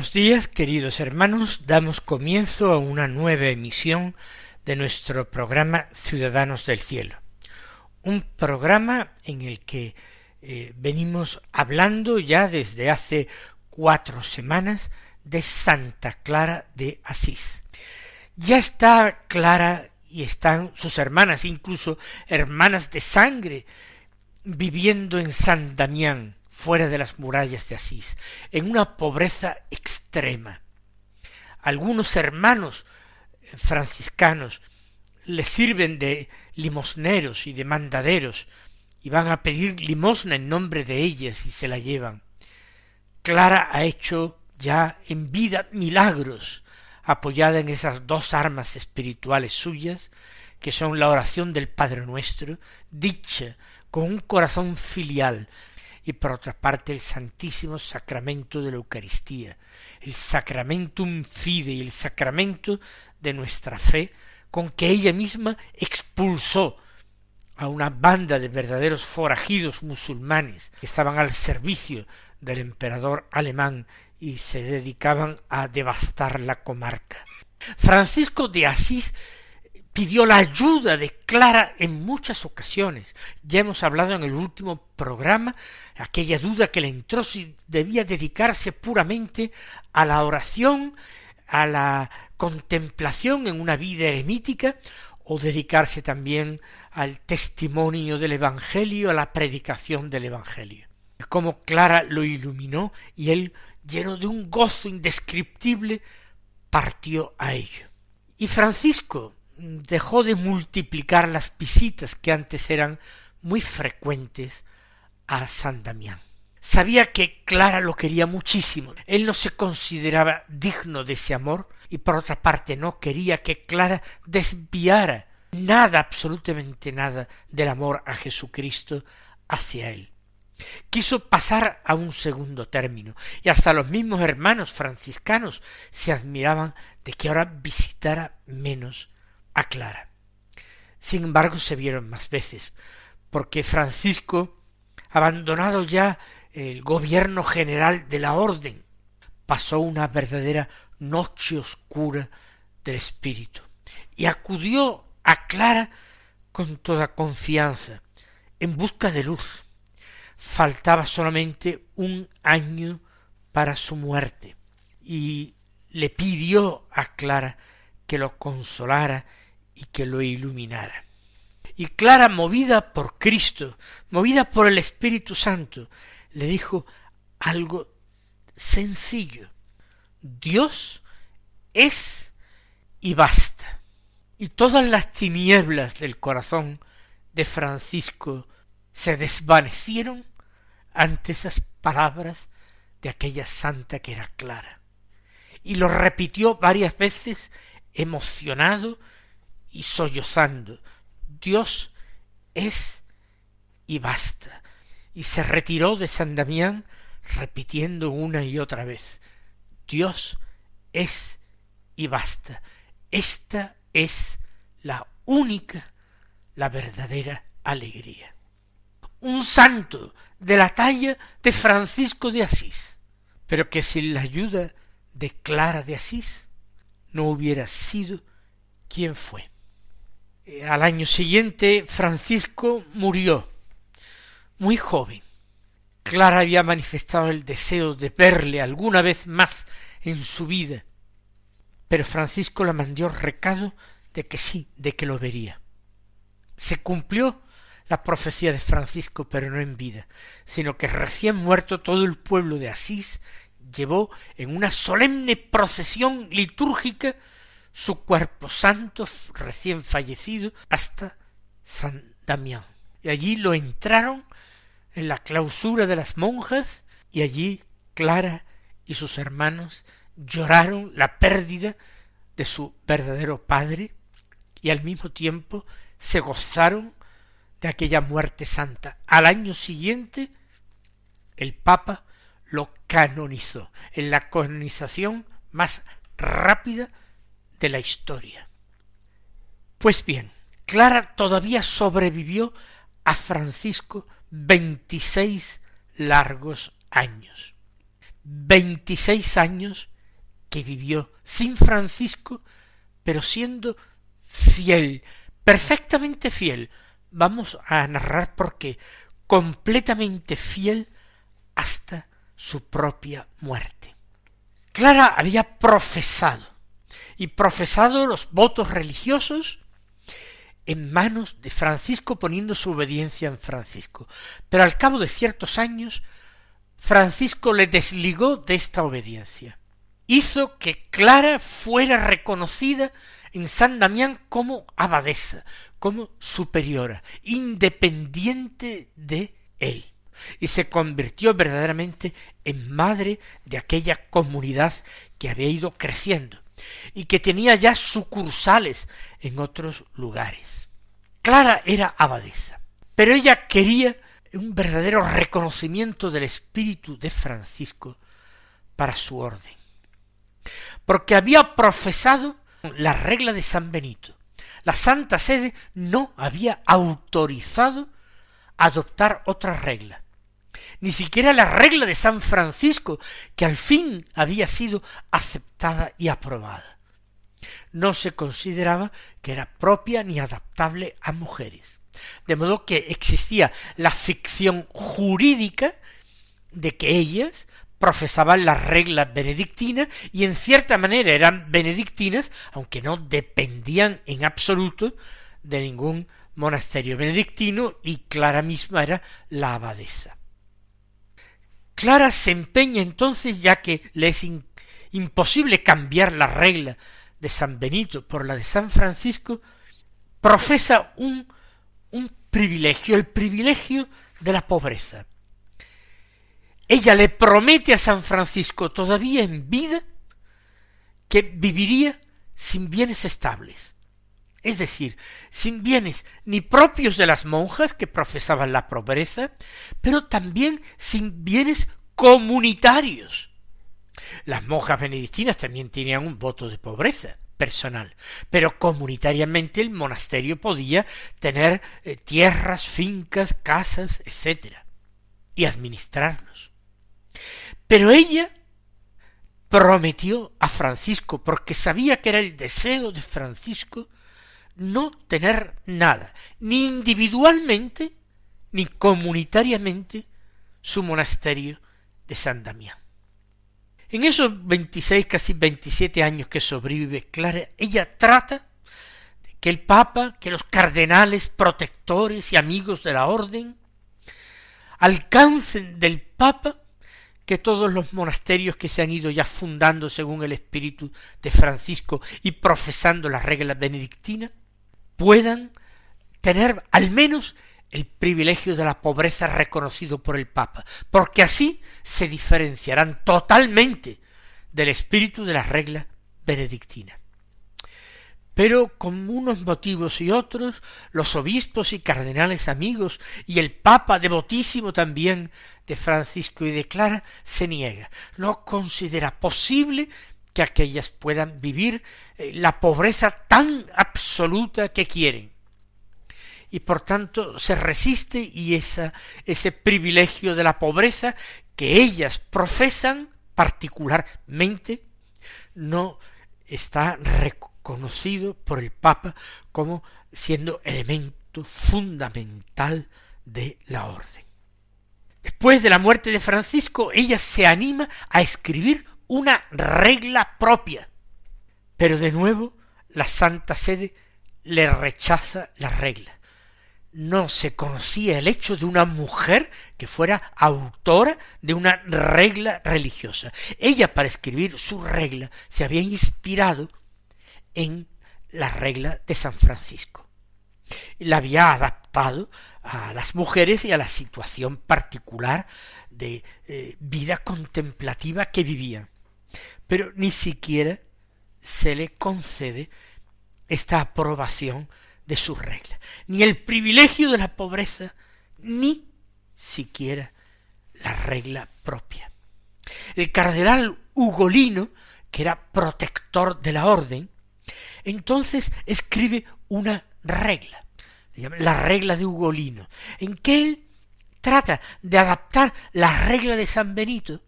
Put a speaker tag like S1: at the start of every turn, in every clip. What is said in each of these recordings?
S1: Buenos días, queridos hermanos. Damos comienzo a una nueva emisión de nuestro programa Ciudadanos del Cielo. Un programa en el que eh, venimos hablando ya desde hace cuatro semanas de Santa Clara de Asís. Ya está Clara y están sus hermanas, incluso hermanas de sangre, viviendo en San Damián, fuera de las murallas de Asís, en una pobreza extrema. Algunos hermanos franciscanos les sirven de limosneros y de mandaderos y van a pedir limosna en nombre de ellas y se la llevan. Clara ha hecho ya en vida milagros apoyada en esas dos armas espirituales suyas que son la oración del Padre Nuestro, dicha con un corazón filial, y por otra parte el santísimo sacramento de la Eucaristía, el sacramentum fide, el sacramento de nuestra fe, con que ella misma expulsó a una banda de verdaderos forajidos musulmanes que estaban al servicio del emperador alemán y se dedicaban a devastar la comarca. Francisco de Asís pidió la ayuda de Clara en muchas ocasiones. Ya hemos hablado en el último programa aquella duda que le entró si debía dedicarse puramente a la oración, a la contemplación en una vida eremítica, o dedicarse también al testimonio del Evangelio, a la predicación del Evangelio. Como Clara lo iluminó y él, lleno de un gozo indescriptible, partió a ello. Y Francisco dejó de multiplicar las visitas que antes eran muy frecuentes a San Damián. Sabía que Clara lo quería muchísimo. Él no se consideraba digno de ese amor y por otra parte no quería que Clara desviara nada, absolutamente nada del amor a Jesucristo hacia él. Quiso pasar a un segundo término y hasta los mismos hermanos franciscanos se admiraban de que ahora visitara menos Clara. Sin embargo, se vieron más veces, porque Francisco abandonado ya el gobierno general de la orden, pasó una verdadera noche oscura del espíritu y acudió a Clara con toda confianza, en busca de luz. Faltaba solamente un año para su muerte y le pidió a Clara que lo consolara y que lo iluminara. Y Clara, movida por Cristo, movida por el Espíritu Santo, le dijo algo sencillo. Dios es y basta. Y todas las tinieblas del corazón de Francisco se desvanecieron ante esas palabras de aquella santa que era clara. Y lo repitió varias veces emocionado y sollozando, Dios es y basta. Y se retiró de San Damián repitiendo una y otra vez Dios es y basta. Esta es la única, la verdadera alegría. Un santo de la talla de Francisco de Asís, pero que sin la ayuda de Clara de Asís no hubiera sido quien fue. Eh, al año siguiente Francisco murió, muy joven. Clara había manifestado el deseo de verle alguna vez más en su vida, pero Francisco la mandó recado de que sí, de que lo vería. Se cumplió la profecía de Francisco, pero no en vida, sino que recién muerto todo el pueblo de Asís llevó en una solemne procesión litúrgica su cuerpo santo recién fallecido hasta San Damián. Y allí lo entraron en la clausura de las monjas y allí Clara y sus hermanos lloraron la pérdida de su verdadero padre y al mismo tiempo se gozaron de aquella muerte santa. Al año siguiente el Papa lo canonizó en la canonización más rápida de la historia. Pues bien, Clara todavía sobrevivió a Francisco veintiséis largos años. Veintiséis años que vivió sin Francisco, pero siendo fiel, perfectamente fiel. Vamos a narrar por qué. Completamente fiel hasta su propia muerte. Clara había profesado y profesado los votos religiosos en manos de Francisco poniendo su obediencia en Francisco. Pero al cabo de ciertos años, Francisco le desligó de esta obediencia. Hizo que Clara fuera reconocida en San Damián como abadesa, como superiora, independiente de él, y se convirtió verdaderamente en madre de aquella comunidad que había ido creciendo y que tenía ya sucursales en otros lugares. Clara era abadesa, pero ella quería un verdadero reconocimiento del espíritu de Francisco para su orden, porque había profesado la regla de San Benito. La Santa Sede no había autorizado adoptar otra regla, ni siquiera la regla de San Francisco, que al fin había sido aceptada y aprobada. No se consideraba que era propia ni adaptable a mujeres. De modo que existía la ficción jurídica de que ellas profesaban las reglas benedictinas y en cierta manera eran benedictinas, aunque no dependían en absoluto de ningún monasterio benedictino y Clara misma era la abadesa. Clara se empeña entonces, ya que le es imposible cambiar la regla de San Benito por la de San Francisco, profesa un, un privilegio, el privilegio de la pobreza. Ella le promete a San Francisco todavía en vida que viviría sin bienes estables, es decir, sin bienes ni propios de las monjas que profesaban la pobreza, pero también sin bienes comunitarios. Las monjas benedictinas también tenían un voto de pobreza personal, pero comunitariamente el monasterio podía tener eh, tierras, fincas, casas, etc. y administrarlos. Pero ella prometió a Francisco, porque sabía que era el deseo de Francisco, no tener nada, ni individualmente, ni comunitariamente, su monasterio de San Damián. En esos veintiséis, casi veintisiete años que sobrevive Clara, ella trata de que el Papa, que los cardenales, protectores y amigos de la orden, alcancen del Papa que todos los monasterios que se han ido ya fundando según el espíritu de Francisco y profesando la regla benedictina, puedan tener al menos el privilegio de la pobreza reconocido por el Papa, porque así se diferenciarán totalmente del espíritu de la regla benedictina. Pero con unos motivos y otros, los obispos y cardenales amigos y el Papa devotísimo también de Francisco y de Clara se niega, no considera posible que aquellas puedan vivir eh, la pobreza tan absoluta que quieren. Y por tanto se resiste y ese privilegio de la pobreza que ellas profesan particularmente no está conocido por el Papa como siendo elemento fundamental de la orden. Después de la muerte de Francisco, ella se anima a escribir una regla propia. Pero de nuevo la Santa Sede le rechaza la regla. No se conocía el hecho de una mujer que fuera autora de una regla religiosa. Ella para escribir su regla se había inspirado en la regla de San Francisco. La había adaptado a las mujeres y a la situación particular de eh, vida contemplativa que vivían. Pero ni siquiera se le concede esta aprobación de su regla, ni el privilegio de la pobreza, ni siquiera la regla propia. El cardenal Ugolino, que era protector de la orden, entonces escribe una regla, la regla de Ugolino, en que él trata de adaptar la regla de San Benito,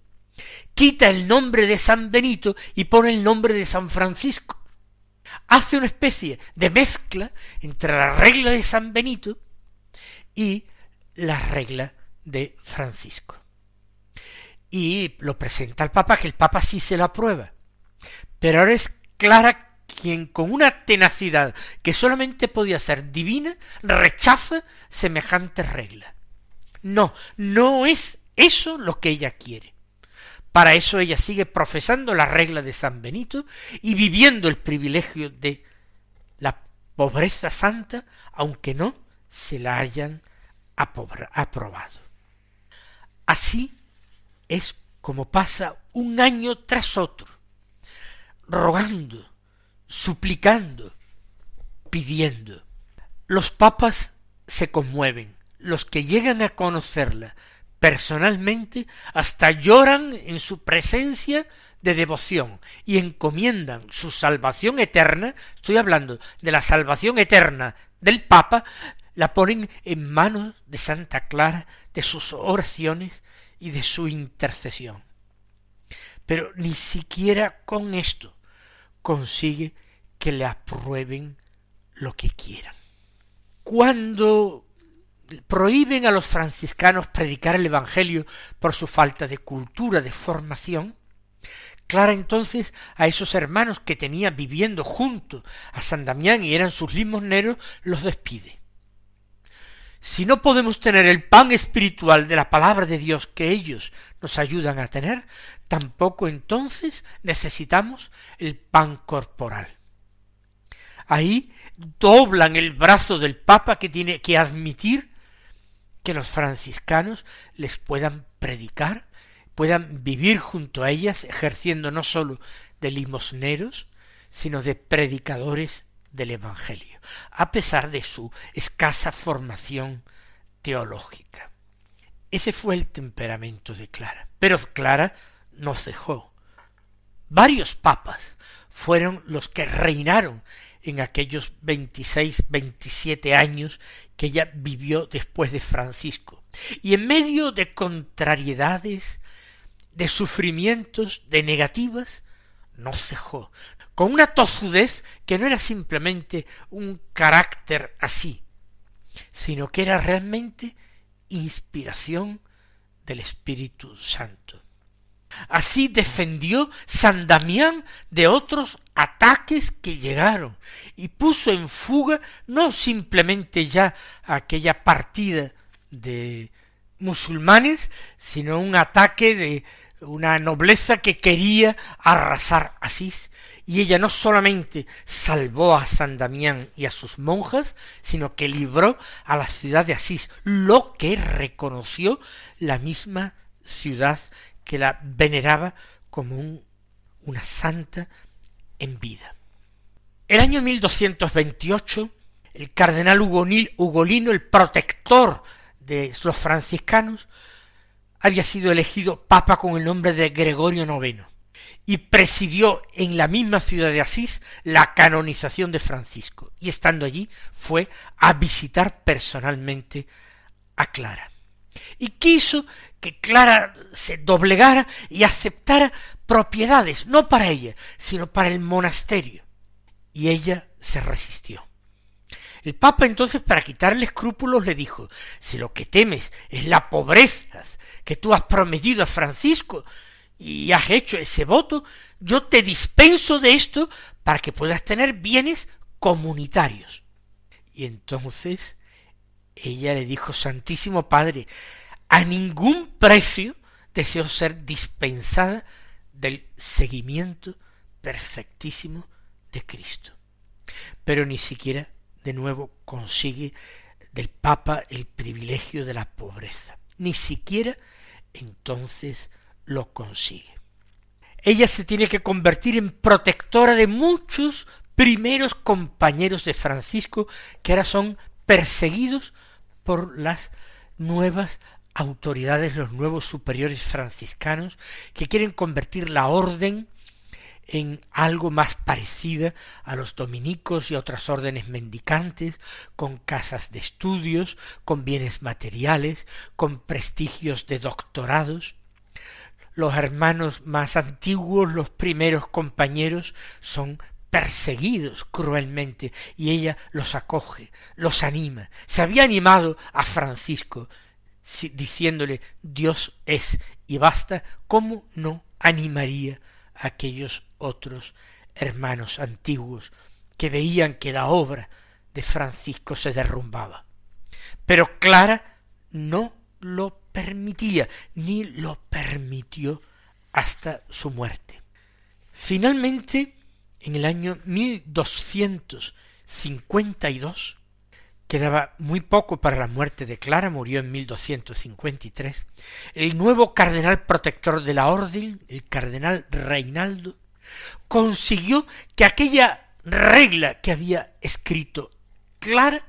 S1: quita el nombre de San Benito y pone el nombre de San Francisco. Hace una especie de mezcla entre la regla de San Benito y la regla de Francisco. Y lo presenta al Papa, que el Papa sí se lo aprueba. Pero ahora es Clara quien con una tenacidad que solamente podía ser divina rechaza semejante regla. No, no es eso lo que ella quiere. Para eso ella sigue profesando la regla de San Benito y viviendo el privilegio de la pobreza santa, aunque no se la hayan aprobado. Así es como pasa un año tras otro, rogando, suplicando, pidiendo. Los papas se conmueven, los que llegan a conocerla personalmente hasta lloran en su presencia de devoción y encomiendan su salvación eterna, estoy hablando de la salvación eterna del Papa, la ponen en manos de Santa Clara, de sus oraciones y de su intercesión. Pero ni siquiera con esto consigue que le aprueben lo que quieran. Cuando prohíben a los franciscanos predicar el Evangelio por su falta de cultura, de formación, Clara entonces a esos hermanos que tenía viviendo junto a San Damián y eran sus limosneros, los despide. Si no podemos tener el pan espiritual de la palabra de Dios que ellos nos ayudan a tener, tampoco entonces necesitamos el pan corporal. Ahí doblan el brazo del Papa que tiene que admitir que los franciscanos les puedan predicar, puedan vivir junto a ellas, ejerciendo no sólo de limosneros, sino de predicadores del Evangelio, a pesar de su escasa formación teológica. Ese fue el temperamento de Clara. Pero Clara no cejó. Varios papas fueron los que reinaron en aquellos veintiséis, veintisiete años que ella vivió después de Francisco. Y en medio de contrariedades, de sufrimientos, de negativas, no cejó, con una tozudez que no era simplemente un carácter así, sino que era realmente inspiración del Espíritu Santo. Así defendió San Damián de otros ataques que llegaron y puso en fuga no simplemente ya aquella partida de musulmanes, sino un ataque de una nobleza que quería arrasar Asís, y ella no solamente salvó a San Damián y a sus monjas, sino que libró a la ciudad de Asís, lo que reconoció la misma ciudad que la veneraba como una santa en vida. El año 1228, el cardenal Ugolino, el protector de los franciscanos, había sido elegido papa con el nombre de Gregorio IX y presidió en la misma ciudad de Asís la canonización de Francisco, y estando allí fue a visitar personalmente a Clara. Y quiso que Clara se doblegara y aceptara propiedades, no para ella, sino para el monasterio. Y ella se resistió. El Papa entonces, para quitarle escrúpulos, le dijo si lo que temes es la pobreza que tú has prometido a Francisco, y has hecho ese voto, yo te dispenso de esto para que puedas tener bienes comunitarios. Y entonces ella le dijo, Santísimo Padre, a ningún precio deseo ser dispensada del seguimiento perfectísimo de Cristo. Pero ni siquiera de nuevo consigue del Papa el privilegio de la pobreza. Ni siquiera entonces lo consigue. Ella se tiene que convertir en protectora de muchos primeros compañeros de Francisco que ahora son perseguidos por las nuevas autoridades, los nuevos superiores franciscanos, que quieren convertir la orden en algo más parecida a los dominicos y otras órdenes mendicantes, con casas de estudios, con bienes materiales, con prestigios de doctorados. Los hermanos más antiguos, los primeros compañeros, son perseguidos cruelmente y ella los acoge, los anima. Se había animado a Francisco diciéndole Dios es y basta, ¿cómo no animaría a aquellos otros hermanos antiguos que veían que la obra de Francisco se derrumbaba? Pero Clara no lo permitía, ni lo permitió hasta su muerte. Finalmente, en el año 1252, quedaba muy poco para la muerte de Clara, murió en 1253, el nuevo cardenal protector de la orden, el cardenal Reinaldo, consiguió que aquella regla que había escrito Clara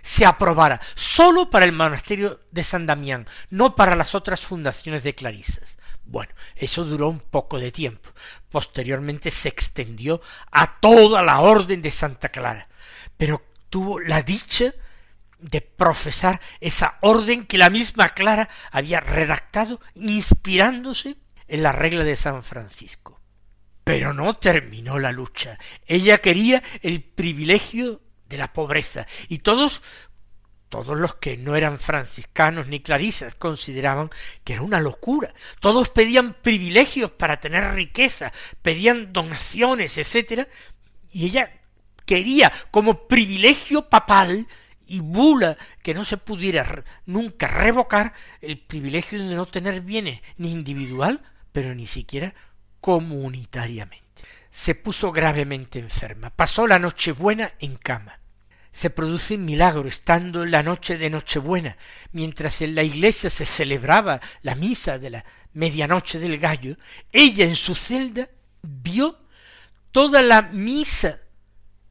S1: se aprobara sólo para el monasterio de San Damián, no para las otras fundaciones de clarisas. Bueno, eso duró un poco de tiempo. Posteriormente se extendió a toda la orden de Santa Clara. Pero tuvo la dicha de profesar esa orden que la misma Clara había redactado inspirándose en la regla de San Francisco. Pero no terminó la lucha. Ella quería el privilegio de la pobreza y todos todos los que no eran franciscanos ni clarisas consideraban que era una locura. Todos pedían privilegios para tener riqueza, pedían donaciones, etcétera, y ella quería como privilegio papal y bula que no se pudiera nunca revocar el privilegio de no tener bienes ni individual, pero ni siquiera comunitariamente. Se puso gravemente enferma, pasó la Nochebuena en cama, se produce un milagro estando la noche de Nochebuena, mientras en la iglesia se celebraba la misa de la medianoche del gallo, ella en su celda vio toda la misa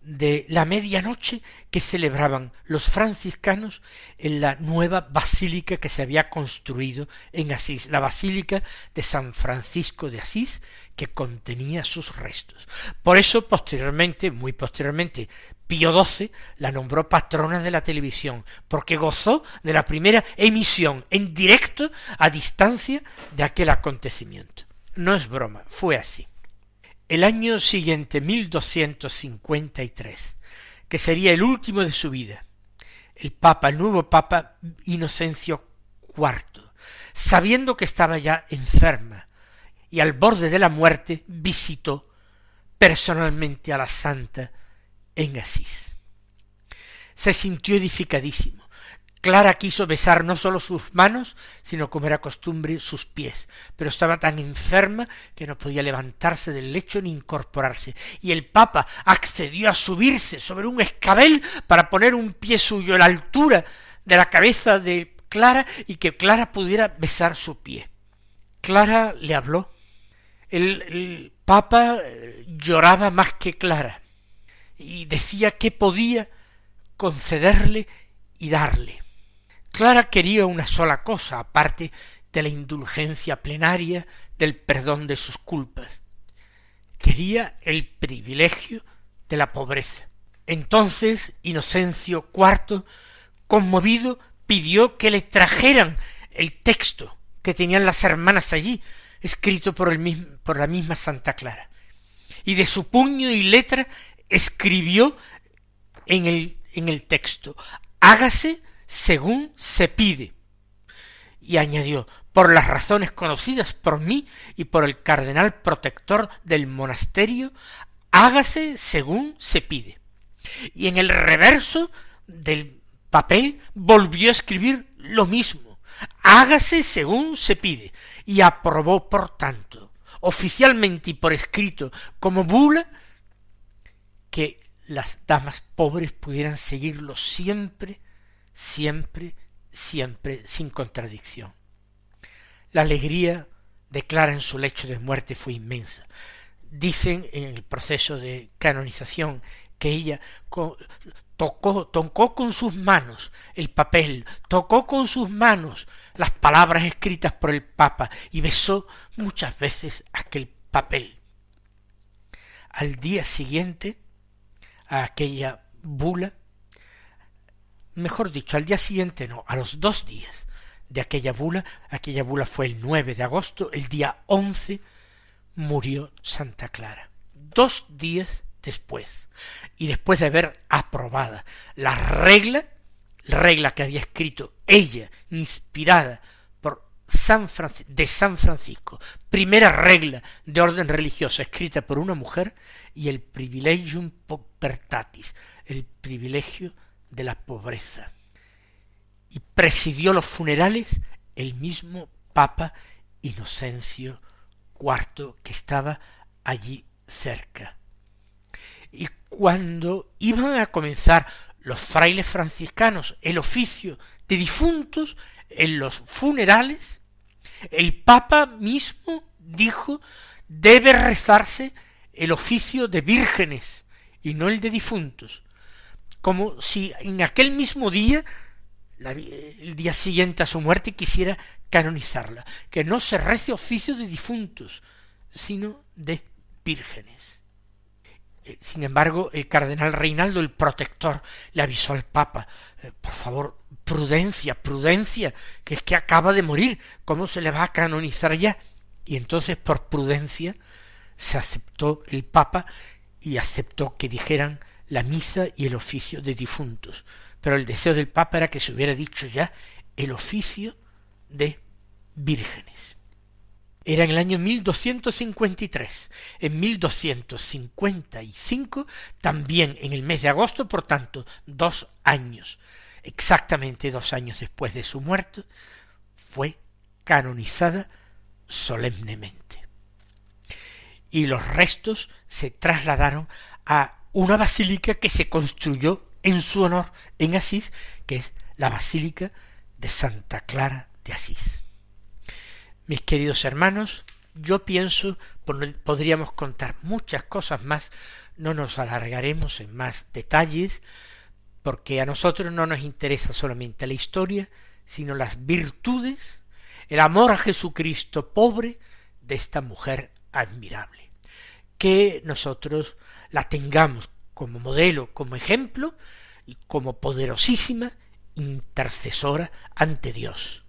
S1: de la medianoche que celebraban los franciscanos en la nueva basílica que se había construido en Asís, la basílica de San Francisco de Asís, que contenía sus restos. Por eso, posteriormente, muy posteriormente, Pío XII la nombró patrona de la televisión, porque gozó de la primera emisión en directo a distancia de aquel acontecimiento. No es broma, fue así. El año siguiente, 1253, que sería el último de su vida, el Papa, el nuevo Papa Inocencio IV, sabiendo que estaba ya enferma y al borde de la muerte, visitó personalmente a la santa en Asís. Se sintió edificadísimo. Clara quiso besar no sólo sus manos, sino como era costumbre sus pies, pero estaba tan enferma que no podía levantarse del lecho ni incorporarse, y el Papa accedió a subirse sobre un escabel para poner un pie suyo a la altura de la cabeza de Clara y que Clara pudiera besar su pie. Clara le habló. El, el Papa lloraba más que Clara y decía que podía concederle y darle. Clara quería una sola cosa, aparte de la indulgencia plenaria, del perdón de sus culpas. Quería el privilegio de la pobreza. Entonces Inocencio IV, conmovido, pidió que le trajeran el texto que tenían las hermanas allí, escrito por, el por la misma Santa Clara. Y de su puño y letra escribió en el, en el texto, hágase según se pide. Y añadió, por las razones conocidas por mí y por el cardenal protector del monasterio, hágase según se pide. Y en el reverso del papel volvió a escribir lo mismo, hágase según se pide, y aprobó, por tanto, oficialmente y por escrito, como bula, que las damas pobres pudieran seguirlo siempre, siempre, siempre, sin contradicción. La alegría de Clara en su lecho de muerte fue inmensa. Dicen en el proceso de canonización que ella tocó, tocó con sus manos el papel, tocó con sus manos las palabras escritas por el Papa y besó muchas veces aquel papel. Al día siguiente, a aquella bula, mejor dicho, al día siguiente no, a los dos días de aquella bula, aquella bula fue el 9 de agosto, el día 11 murió Santa Clara. Dos días después, y después de haber aprobada la regla, regla que había escrito ella, inspirada por San de San Francisco, primera regla de orden religiosa escrita por una mujer, y el privilegium povertatis, el privilegio de la pobreza. Y presidió los funerales el mismo Papa Inocencio IV que estaba allí cerca. Y cuando iban a comenzar los frailes franciscanos el oficio de difuntos en los funerales, el Papa mismo dijo debe rezarse el oficio de vírgenes y no el de difuntos, como si en aquel mismo día, el día siguiente a su muerte, quisiera canonizarla, que no se rece oficio de difuntos, sino de vírgenes. Eh, sin embargo, el cardenal Reinaldo, el protector, le avisó al Papa, eh, por favor, prudencia, prudencia, que es que acaba de morir, ¿cómo se le va a canonizar ya? Y entonces, por prudencia, se aceptó el Papa y aceptó que dijeran la misa y el oficio de difuntos. Pero el deseo del Papa era que se hubiera dicho ya el oficio de vírgenes. Era en el año 1253. En 1255, también en el mes de agosto, por tanto, dos años, exactamente dos años después de su muerte, fue canonizada solemnemente. Y los restos se trasladaron a una basílica que se construyó en su honor en Asís, que es la Basílica de Santa Clara de Asís. Mis queridos hermanos, yo pienso, podríamos contar muchas cosas más, no nos alargaremos en más detalles, porque a nosotros no nos interesa solamente la historia, sino las virtudes, el amor a Jesucristo pobre de esta mujer admirable. Que nosotros la tengamos como modelo, como ejemplo y como poderosísima intercesora ante Dios,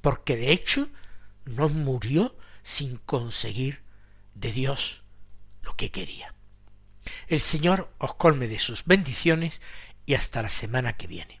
S1: porque de hecho no murió sin conseguir de Dios lo que quería. El Señor os colme de sus bendiciones y hasta la semana que viene.